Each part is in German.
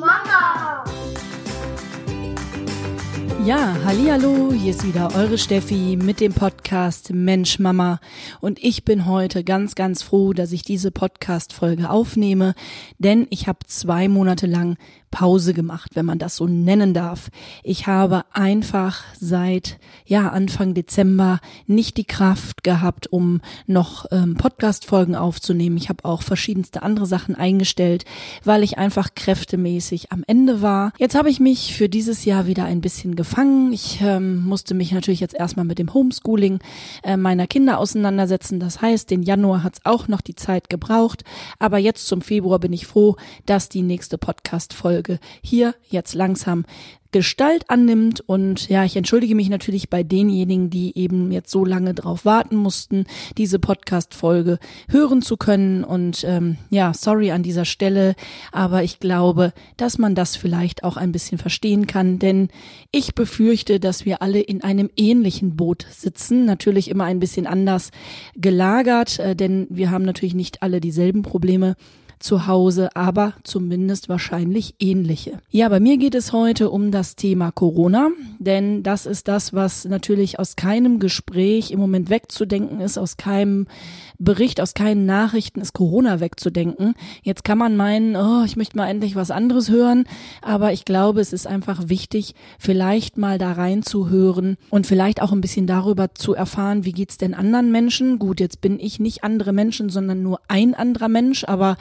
Mama. Ja, hallo, hier ist wieder eure Steffi mit dem Podcast Mensch Mama und ich bin heute ganz ganz froh, dass ich diese Podcast Folge aufnehme, denn ich habe zwei Monate lang Pause gemacht, wenn man das so nennen darf. Ich habe einfach seit ja Anfang Dezember nicht die Kraft gehabt, um noch ähm, Podcast-Folgen aufzunehmen. Ich habe auch verschiedenste andere Sachen eingestellt, weil ich einfach kräftemäßig am Ende war. Jetzt habe ich mich für dieses Jahr wieder ein bisschen gefangen. Ich ähm, musste mich natürlich jetzt erstmal mit dem Homeschooling äh, meiner Kinder auseinandersetzen. Das heißt, den Januar hat es auch noch die Zeit gebraucht, aber jetzt zum Februar bin ich froh, dass die nächste Podcast-Folge Folge hier jetzt langsam Gestalt annimmt. Und ja, ich entschuldige mich natürlich bei denjenigen, die eben jetzt so lange drauf warten mussten, diese Podcast-Folge hören zu können. Und ähm, ja, sorry an dieser Stelle, aber ich glaube, dass man das vielleicht auch ein bisschen verstehen kann, denn ich befürchte, dass wir alle in einem ähnlichen Boot sitzen, natürlich immer ein bisschen anders gelagert, äh, denn wir haben natürlich nicht alle dieselben Probleme zu Hause, aber zumindest wahrscheinlich ähnliche. Ja, bei mir geht es heute um das Thema Corona, denn das ist das, was natürlich aus keinem Gespräch im Moment wegzudenken ist, aus keinem Bericht, aus keinen Nachrichten ist Corona wegzudenken. Jetzt kann man meinen, oh, ich möchte mal endlich was anderes hören, aber ich glaube, es ist einfach wichtig, vielleicht mal da reinzuhören und vielleicht auch ein bisschen darüber zu erfahren, wie geht's denn anderen Menschen? Gut, jetzt bin ich nicht andere Menschen, sondern nur ein anderer Mensch, aber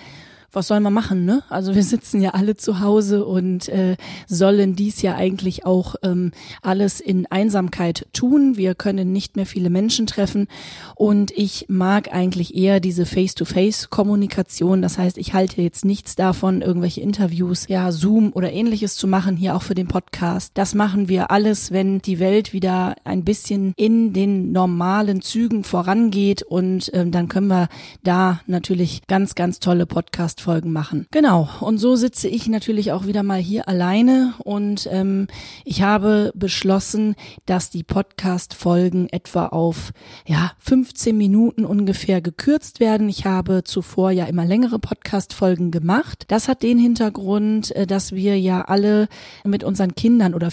was soll man machen, ne? Also wir sitzen ja alle zu Hause und äh, sollen dies ja eigentlich auch ähm, alles in Einsamkeit tun. Wir können nicht mehr viele Menschen treffen und ich mag eigentlich eher diese Face-to-Face-Kommunikation. Das heißt, ich halte jetzt nichts davon, irgendwelche Interviews, ja, Zoom oder ähnliches zu machen, hier auch für den Podcast. Das machen wir alles, wenn die Welt wieder ein bisschen in den normalen Zügen vorangeht und ähm, dann können wir da natürlich ganz, ganz tolle Podcasts Podcast-Folgen machen. Genau, und so sitze ich natürlich auch wieder mal hier alleine und ähm, ich habe beschlossen, dass die Podcast-Folgen etwa auf ja 15 Minuten ungefähr gekürzt werden. Ich habe zuvor ja immer längere Podcast-Folgen gemacht. Das hat den Hintergrund, äh, dass wir ja alle mit unseren Kindern oder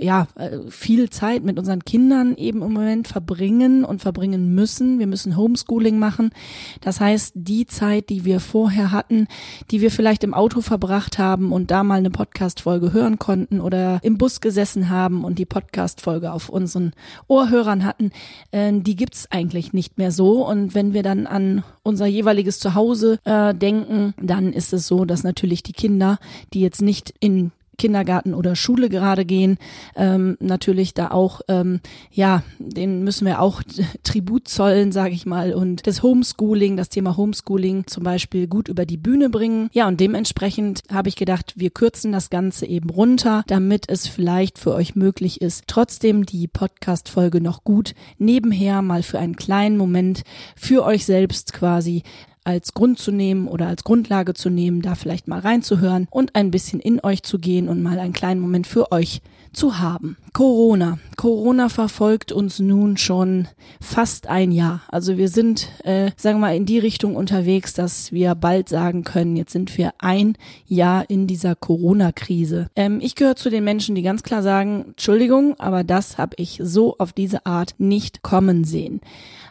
ja, äh, viel Zeit mit unseren Kindern eben im Moment verbringen und verbringen müssen. Wir müssen Homeschooling machen. Das heißt, die Zeit, die wir vorher hatten, die wir vielleicht im Auto verbracht haben und da mal eine Podcast-Folge hören konnten oder im Bus gesessen haben und die Podcast-Folge auf unseren Ohrhörern hatten, äh, die gibt's eigentlich nicht mehr so. Und wenn wir dann an unser jeweiliges Zuhause äh, denken, dann ist es so, dass natürlich die Kinder, die jetzt nicht in Kindergarten oder Schule gerade gehen, ähm, natürlich da auch, ähm, ja, den müssen wir auch Tribut zollen, sage ich mal, und das Homeschooling, das Thema Homeschooling zum Beispiel gut über die Bühne bringen. Ja, und dementsprechend habe ich gedacht, wir kürzen das Ganze eben runter, damit es vielleicht für euch möglich ist, trotzdem die Podcast-Folge noch gut nebenher mal für einen kleinen Moment für euch selbst quasi als Grund zu nehmen oder als Grundlage zu nehmen, da vielleicht mal reinzuhören und ein bisschen in euch zu gehen und mal einen kleinen Moment für euch zu haben. Corona. Corona verfolgt uns nun schon fast ein Jahr. Also wir sind, äh, sagen wir mal, in die Richtung unterwegs, dass wir bald sagen können, jetzt sind wir ein Jahr in dieser Corona-Krise. Ähm, ich gehöre zu den Menschen, die ganz klar sagen, Entschuldigung, aber das habe ich so auf diese Art nicht kommen sehen.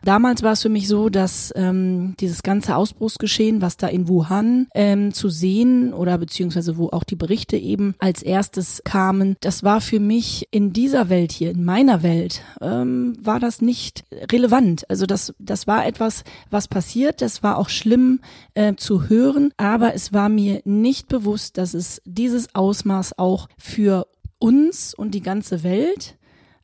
Damals war es für mich so, dass ähm, dieses ganze Ausbruchsgeschehen, was da in Wuhan ähm, zu sehen oder beziehungsweise wo auch die Berichte eben als erstes kamen, das war für mich in dieser Welt hier, in meiner Welt, ähm, war das nicht relevant. Also das, das war etwas, was passiert. Das war auch schlimm äh, zu hören, aber es war mir nicht bewusst, dass es dieses Ausmaß auch für uns und die ganze Welt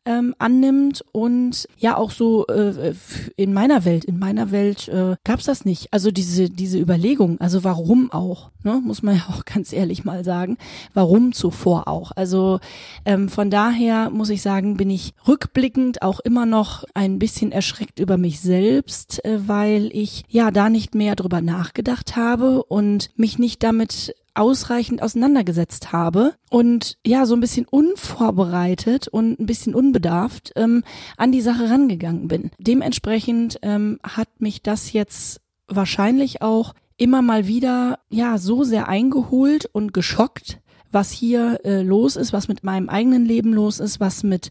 ähm, annimmt und ja auch so äh, in meiner Welt, in meiner Welt äh, gab es das nicht. Also diese diese Überlegung, also warum auch, ne, muss man ja auch ganz ehrlich mal sagen, warum zuvor auch. Also ähm, von daher muss ich sagen, bin ich rückblickend auch immer noch ein bisschen erschreckt über mich selbst, äh, weil ich ja da nicht mehr drüber nachgedacht habe und mich nicht damit ausreichend auseinandergesetzt habe und ja, so ein bisschen unvorbereitet und ein bisschen unbedarft ähm, an die Sache rangegangen bin. Dementsprechend ähm, hat mich das jetzt wahrscheinlich auch immer mal wieder ja so sehr eingeholt und geschockt, was hier äh, los ist, was mit meinem eigenen Leben los ist, was mit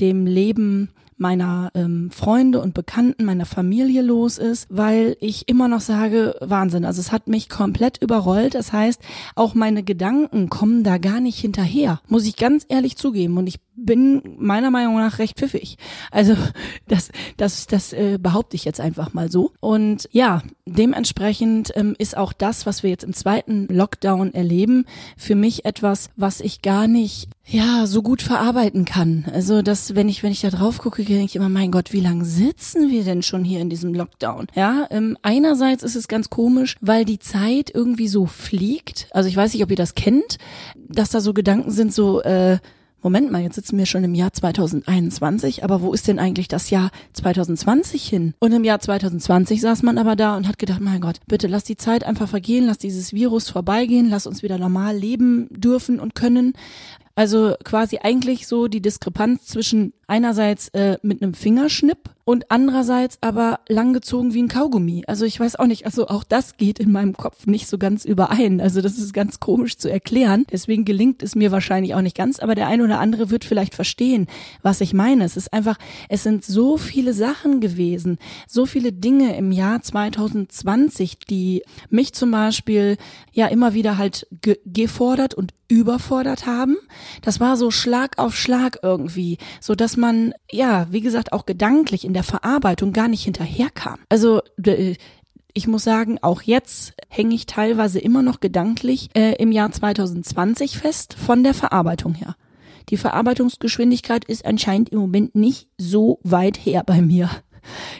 dem Leben meiner ähm, Freunde und Bekannten, meiner Familie los ist, weil ich immer noch sage, Wahnsinn, also es hat mich komplett überrollt. Das heißt, auch meine Gedanken kommen da gar nicht hinterher, muss ich ganz ehrlich zugeben. Und ich bin meiner Meinung nach recht pfiffig. Also das, das, das äh, behaupte ich jetzt einfach mal so. Und ja, dementsprechend ähm, ist auch das, was wir jetzt im zweiten Lockdown erleben, für mich etwas, was ich gar nicht ja so gut verarbeiten kann. Also das, wenn ich wenn ich da drauf gucke, denke ich immer, mein Gott, wie lange sitzen wir denn schon hier in diesem Lockdown? Ja, ähm, einerseits ist es ganz komisch, weil die Zeit irgendwie so fliegt. Also ich weiß nicht, ob ihr das kennt, dass da so Gedanken sind, so äh, Moment mal, jetzt sitzen wir schon im Jahr 2021, aber wo ist denn eigentlich das Jahr 2020 hin? Und im Jahr 2020 saß man aber da und hat gedacht, mein Gott, bitte lass die Zeit einfach vergehen, lass dieses Virus vorbeigehen, lass uns wieder normal leben dürfen und können. Also quasi eigentlich so die Diskrepanz zwischen einerseits äh, mit einem Fingerschnipp und andererseits aber langgezogen wie ein Kaugummi. Also ich weiß auch nicht, also auch das geht in meinem Kopf nicht so ganz überein. Also das ist ganz komisch zu erklären. Deswegen gelingt es mir wahrscheinlich auch nicht ganz, aber der eine oder andere wird vielleicht verstehen, was ich meine. Es ist einfach, es sind so viele Sachen gewesen, so viele Dinge im Jahr 2020, die mich zum Beispiel ja immer wieder halt ge gefordert und überfordert haben. Das war so Schlag auf Schlag irgendwie, so dass man ja, wie gesagt, auch gedanklich in der Verarbeitung gar nicht hinterherkam. Also ich muss sagen, auch jetzt hänge ich teilweise immer noch gedanklich äh, im Jahr 2020 fest von der Verarbeitung her. Die Verarbeitungsgeschwindigkeit ist anscheinend im Moment nicht so weit her bei mir.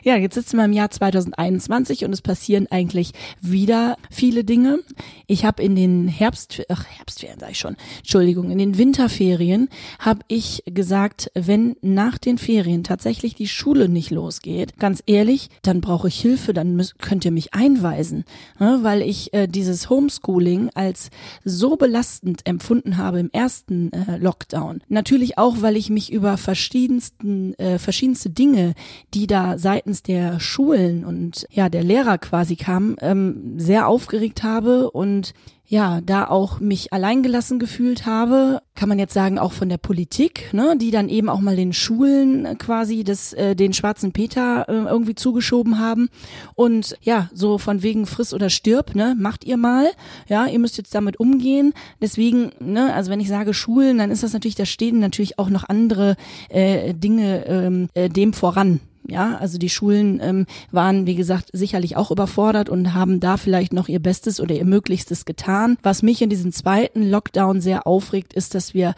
Ja, jetzt sitzen wir im Jahr 2021 und es passieren eigentlich wieder viele Dinge. Ich habe in den Herbst, ach Herbstferien sage ich schon, Entschuldigung, in den Winterferien habe ich gesagt, wenn nach den Ferien tatsächlich die Schule nicht losgeht, ganz ehrlich, dann brauche ich Hilfe, dann müsst, könnt ihr mich einweisen, ne, weil ich äh, dieses Homeschooling als so belastend empfunden habe im ersten äh, Lockdown. Natürlich auch, weil ich mich über verschiedensten, äh, verschiedenste Dinge, die seitens der Schulen und ja der Lehrer quasi kam, ähm, sehr aufgeregt habe und ja, da auch mich alleingelassen gefühlt habe, kann man jetzt sagen, auch von der Politik, ne, die dann eben auch mal den Schulen quasi das, äh, den schwarzen Peter äh, irgendwie zugeschoben haben. Und ja, so von wegen friss oder stirb, ne, macht ihr mal, ja, ihr müsst jetzt damit umgehen. Deswegen, ne, also wenn ich sage Schulen, dann ist das natürlich, da stehen natürlich auch noch andere äh, Dinge ähm, äh, dem voran. Ja, also die Schulen ähm, waren, wie gesagt, sicherlich auch überfordert und haben da vielleicht noch ihr Bestes oder ihr Möglichstes getan. Was mich in diesem zweiten Lockdown sehr aufregt, ist, dass wir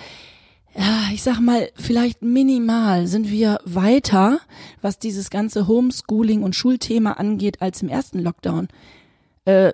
ich sag mal, vielleicht minimal sind wir weiter, was dieses ganze Homeschooling und Schulthema angeht, als im ersten Lockdown. Äh,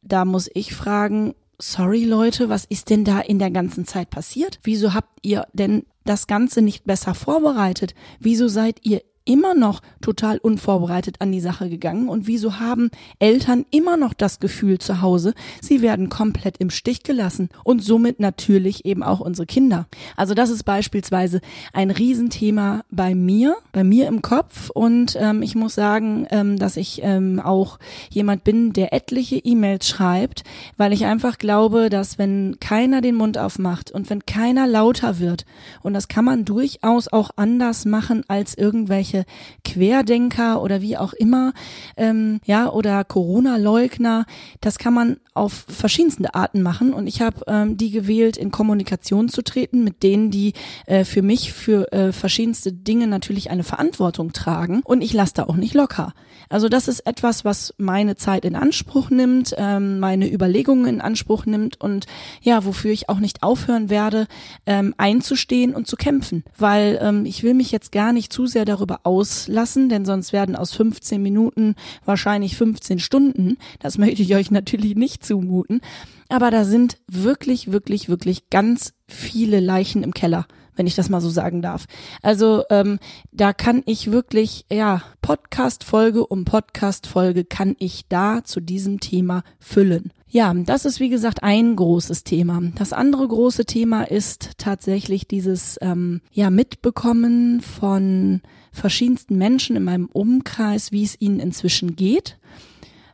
da muss ich fragen, sorry Leute, was ist denn da in der ganzen Zeit passiert? Wieso habt ihr denn das Ganze nicht besser vorbereitet? Wieso seid ihr immer noch total unvorbereitet an die Sache gegangen und wieso haben Eltern immer noch das Gefühl zu Hause, sie werden komplett im Stich gelassen und somit natürlich eben auch unsere Kinder. Also das ist beispielsweise ein Riesenthema bei mir, bei mir im Kopf und ähm, ich muss sagen, ähm, dass ich ähm, auch jemand bin, der etliche E-Mails schreibt, weil ich einfach glaube, dass wenn keiner den Mund aufmacht und wenn keiner lauter wird und das kann man durchaus auch anders machen als irgendwelche irgendwelche Querdenker oder wie auch immer, ähm, ja, oder Corona-Leugner. Das kann man auf verschiedenste Arten machen und ich habe ähm, die gewählt, in Kommunikation zu treten mit denen, die äh, für mich für äh, verschiedenste Dinge natürlich eine Verantwortung tragen und ich lasse da auch nicht locker. Also das ist etwas, was meine Zeit in Anspruch nimmt, ähm, meine Überlegungen in Anspruch nimmt und ja, wofür ich auch nicht aufhören werde, ähm, einzustehen und zu kämpfen, weil ähm, ich will mich jetzt gar nicht zu sehr darüber auslassen, denn sonst werden aus 15 Minuten wahrscheinlich 15 Stunden. Das möchte ich euch natürlich nicht zumuten. Aber da sind wirklich, wirklich, wirklich ganz viele Leichen im Keller wenn ich das mal so sagen darf. Also ähm, da kann ich wirklich, ja, Podcast-Folge um Podcast-Folge kann ich da zu diesem Thema füllen. Ja, das ist wie gesagt ein großes Thema. Das andere große Thema ist tatsächlich dieses ähm, ja Mitbekommen von verschiedensten Menschen in meinem Umkreis, wie es ihnen inzwischen geht.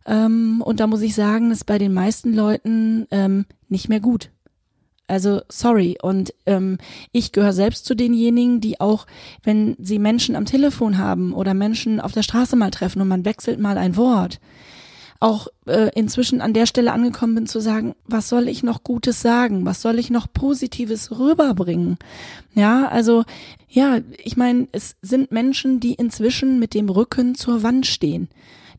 Ähm, und da muss ich sagen, ist bei den meisten Leuten ähm, nicht mehr gut. Also sorry. Und ähm, ich gehöre selbst zu denjenigen, die auch, wenn sie Menschen am Telefon haben oder Menschen auf der Straße mal treffen und man wechselt mal ein Wort, auch äh, inzwischen an der Stelle angekommen bin zu sagen, was soll ich noch Gutes sagen? Was soll ich noch Positives rüberbringen? Ja, also ja, ich meine, es sind Menschen, die inzwischen mit dem Rücken zur Wand stehen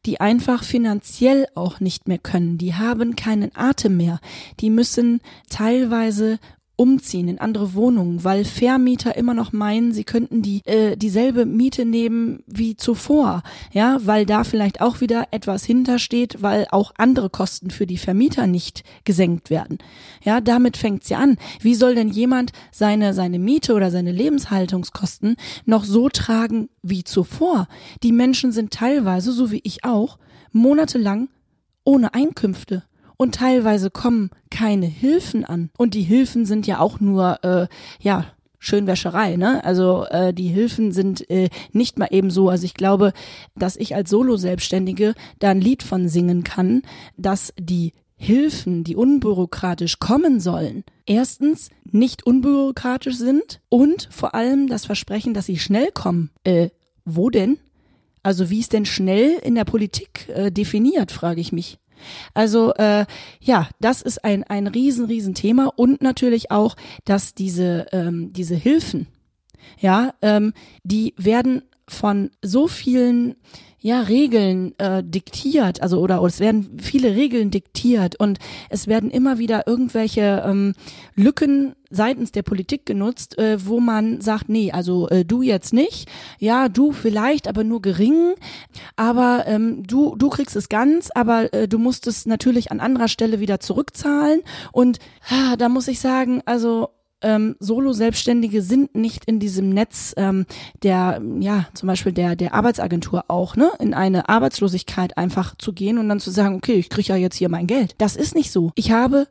die einfach finanziell auch nicht mehr können. Die haben keinen Atem mehr. Die müssen teilweise umziehen in andere Wohnungen, weil Vermieter immer noch meinen, sie könnten die äh, dieselbe Miete nehmen wie zuvor, ja, weil da vielleicht auch wieder etwas hintersteht, weil auch andere Kosten für die Vermieter nicht gesenkt werden. Ja, damit fängt's ja an. Wie soll denn jemand seine seine Miete oder seine Lebenshaltungskosten noch so tragen wie zuvor? Die Menschen sind teilweise, so wie ich auch, monatelang ohne Einkünfte und teilweise kommen keine Hilfen an. Und die Hilfen sind ja auch nur, äh, ja, Schönwäscherei, ne? Also äh, die Hilfen sind äh, nicht mal eben so. Also ich glaube, dass ich als Solo-Selbstständige da ein Lied von singen kann, dass die Hilfen, die unbürokratisch kommen sollen, erstens nicht unbürokratisch sind und vor allem das Versprechen, dass sie schnell kommen. Äh, wo denn? Also wie ist denn schnell in der Politik äh, definiert, frage ich mich. Also äh, ja, das ist ein ein riesen riesen Thema und natürlich auch, dass diese ähm, diese Hilfen, ja, ähm, die werden von so vielen ja Regeln äh, diktiert, also oder, oder es werden viele Regeln diktiert und es werden immer wieder irgendwelche ähm, Lücken seitens der Politik genutzt, äh, wo man sagt, nee, also äh, du jetzt nicht, ja, du vielleicht, aber nur gering, aber ähm, du du kriegst es ganz, aber äh, du musst es natürlich an anderer Stelle wieder zurückzahlen und ah, da muss ich sagen, also ähm, Solo-Selbstständige sind nicht in diesem Netz ähm, der, ja, zum Beispiel der, der Arbeitsagentur auch, ne, in eine Arbeitslosigkeit einfach zu gehen und dann zu sagen, okay, ich kriege ja jetzt hier mein Geld. Das ist nicht so. Ich habe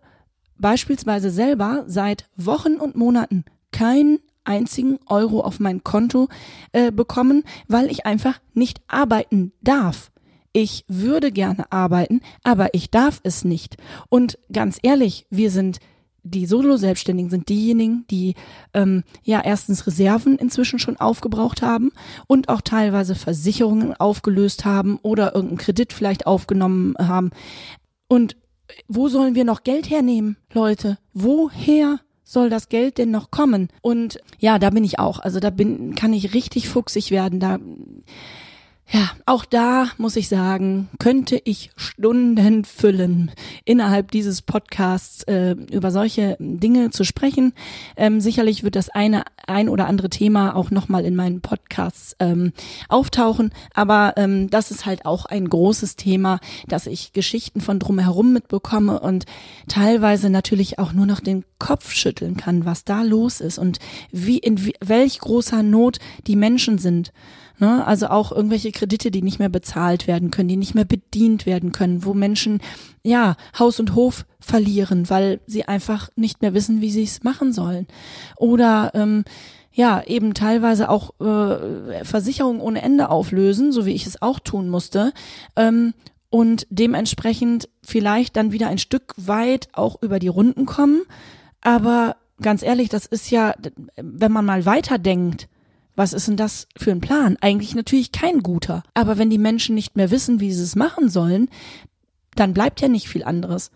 beispielsweise selber seit Wochen und Monaten keinen einzigen Euro auf mein Konto äh, bekommen, weil ich einfach nicht arbeiten darf. Ich würde gerne arbeiten, aber ich darf es nicht. Und ganz ehrlich, wir sind die Solo-Selbstständigen sind diejenigen, die ähm, ja erstens Reserven inzwischen schon aufgebraucht haben und auch teilweise Versicherungen aufgelöst haben oder irgendeinen Kredit vielleicht aufgenommen haben. Und wo sollen wir noch Geld hernehmen, Leute? Woher soll das Geld denn noch kommen? Und ja, da bin ich auch. Also da bin, kann ich richtig fuchsig werden. Da ja, auch da muss ich sagen, könnte ich Stunden füllen, innerhalb dieses Podcasts äh, über solche Dinge zu sprechen. Ähm, sicherlich wird das eine ein oder andere Thema auch nochmal in meinen Podcasts ähm, auftauchen, aber ähm, das ist halt auch ein großes Thema, dass ich Geschichten von drumherum mitbekomme und teilweise natürlich auch nur noch den Kopf schütteln kann, was da los ist und wie in welch großer Not die Menschen sind. Ne? Also auch irgendwelche Kredite, die nicht mehr bezahlt werden können, die nicht mehr bedient werden können, wo Menschen ja Haus und Hof verlieren, weil sie einfach nicht mehr wissen, wie sie es machen sollen. Oder ähm, ja, eben teilweise auch äh, Versicherungen ohne Ende auflösen, so wie ich es auch tun musste. Ähm, und dementsprechend vielleicht dann wieder ein Stück weit auch über die Runden kommen. Aber ganz ehrlich, das ist ja, wenn man mal weiterdenkt, was ist denn das für ein Plan? Eigentlich natürlich kein guter. Aber wenn die Menschen nicht mehr wissen, wie sie es machen sollen, dann bleibt ja nicht viel anderes.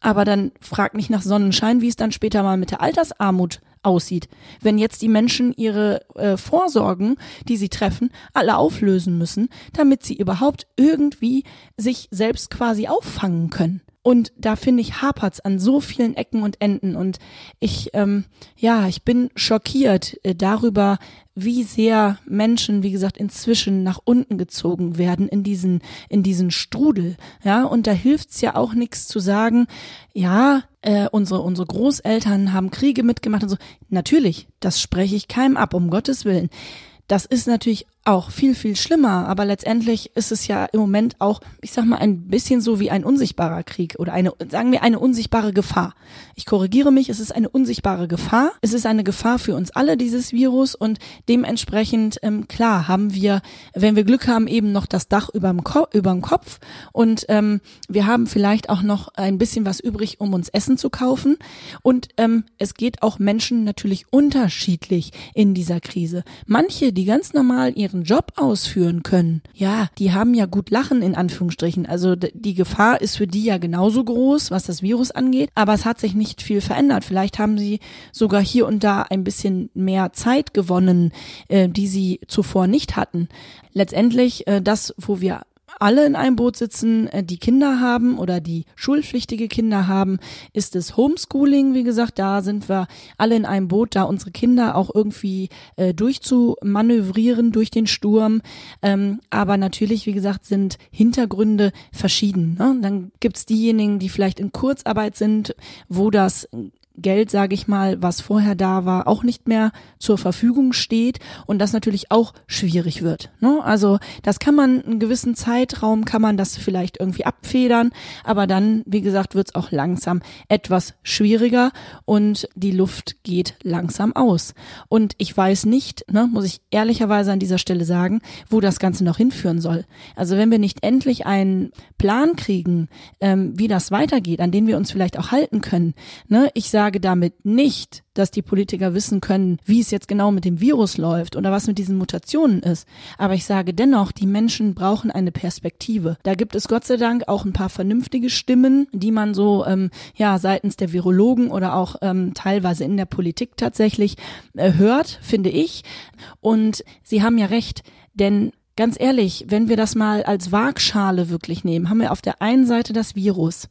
Aber dann frag nicht nach Sonnenschein, wie es dann später mal mit der Altersarmut aussieht. Wenn jetzt die Menschen ihre äh, Vorsorgen, die sie treffen, alle auflösen müssen, damit sie überhaupt irgendwie sich selbst quasi auffangen können. Und da finde ich hapert's an so vielen Ecken und Enden. Und ich, ähm, ja, ich bin schockiert äh, darüber, wie sehr Menschen, wie gesagt, inzwischen nach unten gezogen werden in diesen, in diesen Strudel. Ja, und da hilft's ja auch nichts zu sagen, ja, äh, unsere, unsere Großeltern haben Kriege mitgemacht und so. Natürlich, das spreche ich keinem ab, um Gottes Willen. Das ist natürlich auch viel, viel schlimmer. Aber letztendlich ist es ja im Moment auch, ich sag mal, ein bisschen so wie ein unsichtbarer Krieg oder eine, sagen wir, eine unsichtbare Gefahr. Ich korrigiere mich, es ist eine unsichtbare Gefahr. Es ist eine Gefahr für uns alle, dieses Virus. Und dementsprechend, ähm, klar, haben wir, wenn wir Glück haben, eben noch das Dach überm, Ko überm Kopf. Und ähm, wir haben vielleicht auch noch ein bisschen was übrig, um uns Essen zu kaufen. Und ähm, es geht auch Menschen natürlich unterschiedlich in dieser Krise. Manche, die ganz normal ihre ihren Job ausführen können, ja, die haben ja gut lachen in Anführungsstrichen. Also die Gefahr ist für die ja genauso groß, was das Virus angeht, aber es hat sich nicht viel verändert. Vielleicht haben sie sogar hier und da ein bisschen mehr Zeit gewonnen, äh, die sie zuvor nicht hatten. Letztendlich äh, das, wo wir alle in einem Boot sitzen, äh, die Kinder haben oder die schulpflichtige Kinder haben, ist es Homeschooling, wie gesagt, da sind wir alle in einem Boot, da unsere Kinder auch irgendwie äh, durchzumanövrieren durch den Sturm. Ähm, aber natürlich, wie gesagt, sind Hintergründe verschieden. Ne? Dann gibt's diejenigen, die vielleicht in Kurzarbeit sind, wo das Geld, sage ich mal, was vorher da war, auch nicht mehr zur Verfügung steht und das natürlich auch schwierig wird. Ne? Also das kann man einen gewissen Zeitraum kann man das vielleicht irgendwie abfedern, aber dann, wie gesagt, wird es auch langsam etwas schwieriger und die Luft geht langsam aus. Und ich weiß nicht, ne, muss ich ehrlicherweise an dieser Stelle sagen, wo das Ganze noch hinführen soll. Also wenn wir nicht endlich einen Plan kriegen, ähm, wie das weitergeht, an den wir uns vielleicht auch halten können. Ne? Ich sage sage damit nicht, dass die Politiker wissen können, wie es jetzt genau mit dem Virus läuft oder was mit diesen Mutationen ist. Aber ich sage dennoch, die Menschen brauchen eine Perspektive. Da gibt es Gott sei Dank auch ein paar vernünftige Stimmen, die man so ähm, ja seitens der Virologen oder auch ähm, teilweise in der Politik tatsächlich äh, hört, finde ich. Und sie haben ja recht, denn Ganz ehrlich, wenn wir das mal als Waagschale wirklich nehmen, haben wir auf der einen Seite das Virus.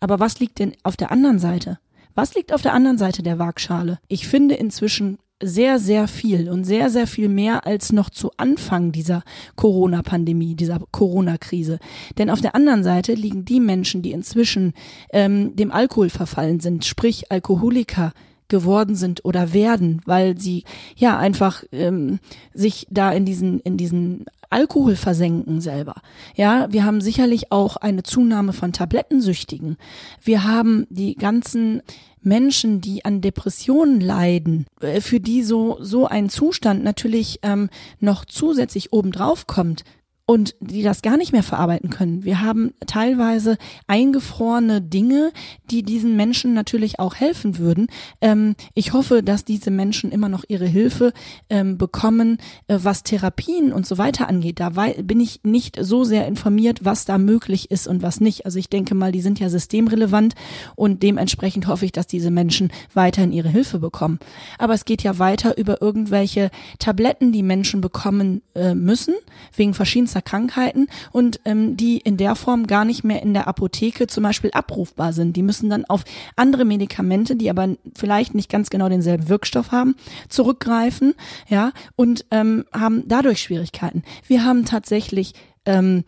Aber was liegt denn auf der anderen Seite? Was liegt auf der anderen Seite der Waagschale? Ich finde inzwischen sehr, sehr viel und sehr, sehr viel mehr als noch zu Anfang dieser Corona-Pandemie, dieser Corona-Krise. Denn auf der anderen Seite liegen die Menschen, die inzwischen ähm, dem Alkohol verfallen sind, sprich Alkoholiker geworden sind oder werden, weil sie ja einfach ähm, sich da in diesen in diesen Alkohol versenken selber. Ja, wir haben sicherlich auch eine Zunahme von Tablettensüchtigen. Wir haben die ganzen Menschen, die an Depressionen leiden, äh, für die so so ein Zustand natürlich ähm, noch zusätzlich obendrauf kommt, und die das gar nicht mehr verarbeiten können. Wir haben teilweise eingefrorene Dinge, die diesen Menschen natürlich auch helfen würden. Ähm, ich hoffe, dass diese Menschen immer noch ihre Hilfe ähm, bekommen, äh, was Therapien und so weiter angeht. Da bin ich nicht so sehr informiert, was da möglich ist und was nicht. Also ich denke mal, die sind ja systemrelevant und dementsprechend hoffe ich, dass diese Menschen weiterhin ihre Hilfe bekommen. Aber es geht ja weiter über irgendwelche Tabletten, die Menschen bekommen äh, müssen, wegen verschiedenster verschiedenster Krankheiten und ähm, die in der Form gar nicht mehr in der Apotheke zum Beispiel abrufbar sind. Die müssen dann auf andere Medikamente, die aber vielleicht nicht ganz genau denselben Wirkstoff haben, zurückgreifen, ja, und ähm, haben dadurch Schwierigkeiten. Wir haben tatsächlich ähm,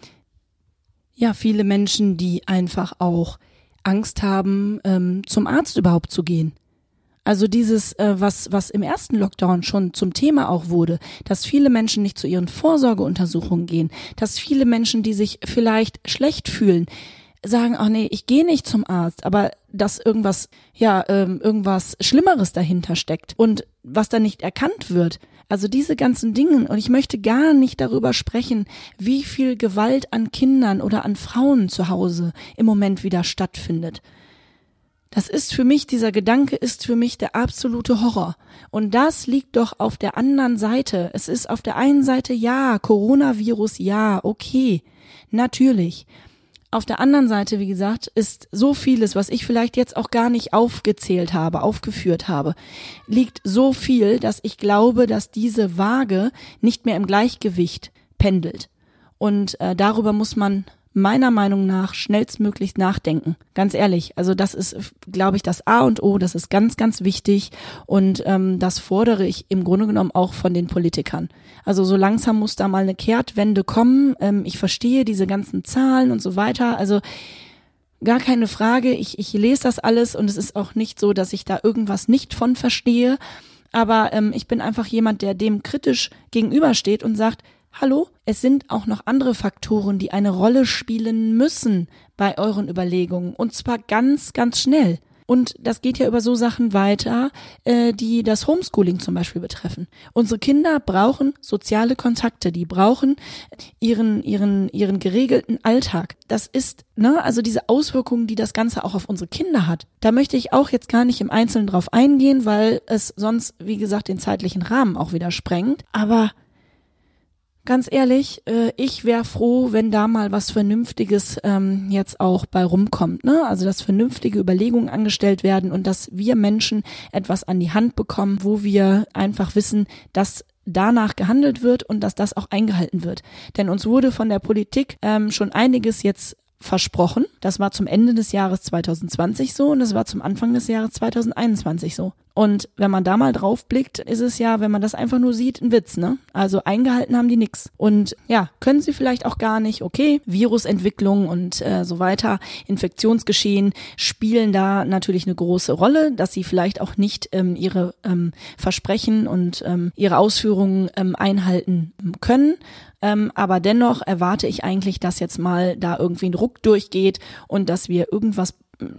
ja viele Menschen, die einfach auch Angst haben, ähm, zum Arzt überhaupt zu gehen. Also dieses, äh, was, was im ersten Lockdown schon zum Thema auch wurde, dass viele Menschen nicht zu ihren Vorsorgeuntersuchungen gehen, dass viele Menschen, die sich vielleicht schlecht fühlen, sagen, ach nee, ich gehe nicht zum Arzt, aber dass irgendwas, ja, ähm, irgendwas Schlimmeres dahinter steckt und was da nicht erkannt wird. Also diese ganzen Dinge, und ich möchte gar nicht darüber sprechen, wie viel Gewalt an Kindern oder an Frauen zu Hause im Moment wieder stattfindet. Das ist für mich, dieser Gedanke ist für mich der absolute Horror. Und das liegt doch auf der anderen Seite. Es ist auf der einen Seite ja, Coronavirus ja, okay, natürlich. Auf der anderen Seite, wie gesagt, ist so vieles, was ich vielleicht jetzt auch gar nicht aufgezählt habe, aufgeführt habe, liegt so viel, dass ich glaube, dass diese Waage nicht mehr im Gleichgewicht pendelt. Und äh, darüber muss man meiner Meinung nach schnellstmöglichst nachdenken. Ganz ehrlich. Also das ist, glaube ich, das A und O. Das ist ganz, ganz wichtig. Und ähm, das fordere ich im Grunde genommen auch von den Politikern. Also so langsam muss da mal eine Kehrtwende kommen. Ähm, ich verstehe diese ganzen Zahlen und so weiter. Also gar keine Frage. Ich, ich lese das alles und es ist auch nicht so, dass ich da irgendwas nicht von verstehe. Aber ähm, ich bin einfach jemand, der dem kritisch gegenübersteht und sagt, hallo, es sind auch noch andere Faktoren, die eine Rolle spielen müssen bei euren Überlegungen. Und zwar ganz, ganz schnell. Und das geht ja über so Sachen weiter, äh, die das Homeschooling zum Beispiel betreffen. Unsere Kinder brauchen soziale Kontakte, die brauchen ihren, ihren, ihren geregelten Alltag. Das ist, ne, also diese Auswirkungen, die das Ganze auch auf unsere Kinder hat. Da möchte ich auch jetzt gar nicht im Einzelnen drauf eingehen, weil es sonst, wie gesagt, den zeitlichen Rahmen auch wieder sprengt. Aber Ganz ehrlich, äh, ich wäre froh, wenn da mal was Vernünftiges ähm, jetzt auch bei rumkommt. Ne? Also dass vernünftige Überlegungen angestellt werden und dass wir Menschen etwas an die Hand bekommen, wo wir einfach wissen, dass danach gehandelt wird und dass das auch eingehalten wird. Denn uns wurde von der Politik ähm, schon einiges jetzt versprochen. Das war zum Ende des Jahres 2020 so und das war zum Anfang des Jahres 2021 so. Und wenn man da mal drauf blickt, ist es ja, wenn man das einfach nur sieht, ein Witz, ne? Also eingehalten haben die nix. Und ja, können sie vielleicht auch gar nicht. Okay, Virusentwicklung und äh, so weiter, Infektionsgeschehen spielen da natürlich eine große Rolle, dass sie vielleicht auch nicht ähm, ihre ähm, Versprechen und ähm, ihre Ausführungen ähm, einhalten können. Ähm, aber dennoch erwarte ich eigentlich, dass jetzt mal da irgendwie ein Ruck durchgeht und dass wir irgendwas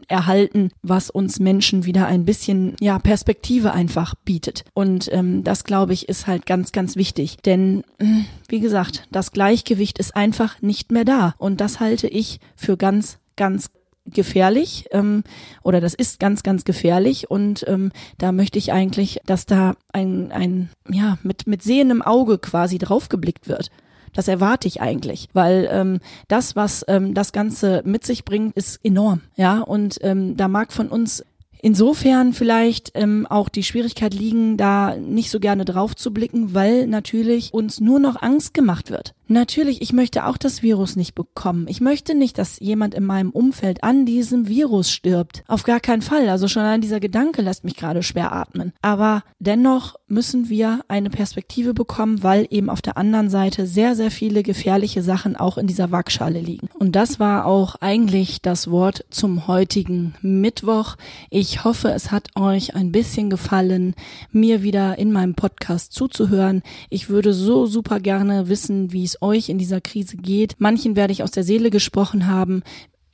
erhalten, was uns Menschen wieder ein bisschen ja Perspektive einfach bietet. Und ähm, das glaube ich ist halt ganz ganz wichtig, denn hm, wie gesagt, das Gleichgewicht ist einfach nicht mehr da und das halte ich für ganz ganz gefährlich ähm, oder das ist ganz ganz gefährlich und ähm, da möchte ich eigentlich, dass da ein ein ja mit mit sehendem Auge quasi draufgeblickt wird. Das erwarte ich eigentlich, weil ähm, das, was ähm, das Ganze mit sich bringt, ist enorm. Ja, und ähm, da mag von uns insofern vielleicht ähm, auch die Schwierigkeit liegen, da nicht so gerne drauf zu blicken, weil natürlich uns nur noch Angst gemacht wird. Natürlich, ich möchte auch das Virus nicht bekommen. Ich möchte nicht, dass jemand in meinem Umfeld an diesem Virus stirbt. Auf gar keinen Fall. Also schon allein dieser Gedanke lässt mich gerade schwer atmen. Aber dennoch müssen wir eine Perspektive bekommen, weil eben auf der anderen Seite sehr, sehr viele gefährliche Sachen auch in dieser Waagschale liegen. Und das war auch eigentlich das Wort zum heutigen Mittwoch. Ich hoffe, es hat euch ein bisschen gefallen, mir wieder in meinem Podcast zuzuhören. Ich würde so super gerne wissen, wie es euch in dieser Krise geht. Manchen werde ich aus der Seele gesprochen haben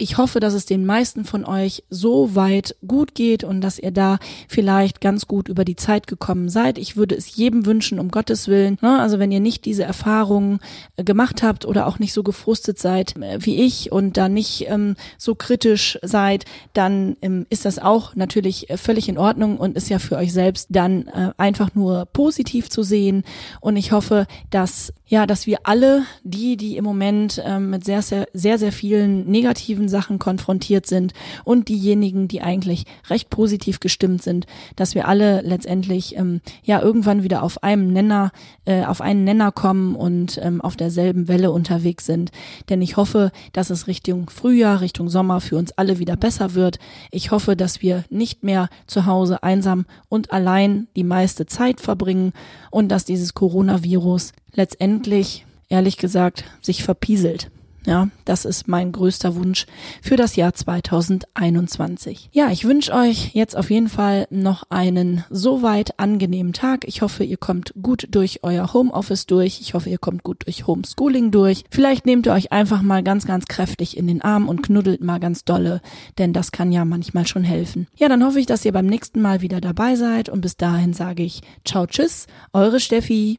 ich hoffe, dass es den meisten von euch so weit gut geht und dass ihr da vielleicht ganz gut über die Zeit gekommen seid. Ich würde es jedem wünschen, um Gottes Willen. Ne? Also wenn ihr nicht diese Erfahrungen äh, gemacht habt oder auch nicht so gefrustet seid äh, wie ich und da nicht ähm, so kritisch seid, dann ähm, ist das auch natürlich äh, völlig in Ordnung und ist ja für euch selbst dann äh, einfach nur positiv zu sehen. Und ich hoffe, dass ja, dass wir alle, die, die im Moment ähm, mit sehr, sehr, sehr, sehr vielen negativen Sachen konfrontiert sind und diejenigen, die eigentlich recht positiv gestimmt sind, dass wir alle letztendlich ähm, ja irgendwann wieder auf einem Nenner, äh, auf einen Nenner kommen und ähm, auf derselben Welle unterwegs sind. Denn ich hoffe, dass es Richtung Frühjahr, Richtung Sommer für uns alle wieder besser wird. Ich hoffe, dass wir nicht mehr zu Hause einsam und allein die meiste Zeit verbringen und dass dieses Coronavirus letztendlich, ehrlich gesagt, sich verpieselt. Ja, das ist mein größter Wunsch für das Jahr 2021. Ja, ich wünsche euch jetzt auf jeden Fall noch einen soweit angenehmen Tag. Ich hoffe, ihr kommt gut durch euer Homeoffice durch. Ich hoffe, ihr kommt gut durch Homeschooling durch. Vielleicht nehmt ihr euch einfach mal ganz, ganz kräftig in den Arm und knuddelt mal ganz dolle, denn das kann ja manchmal schon helfen. Ja, dann hoffe ich, dass ihr beim nächsten Mal wieder dabei seid und bis dahin sage ich ciao, tschüss, eure Steffi.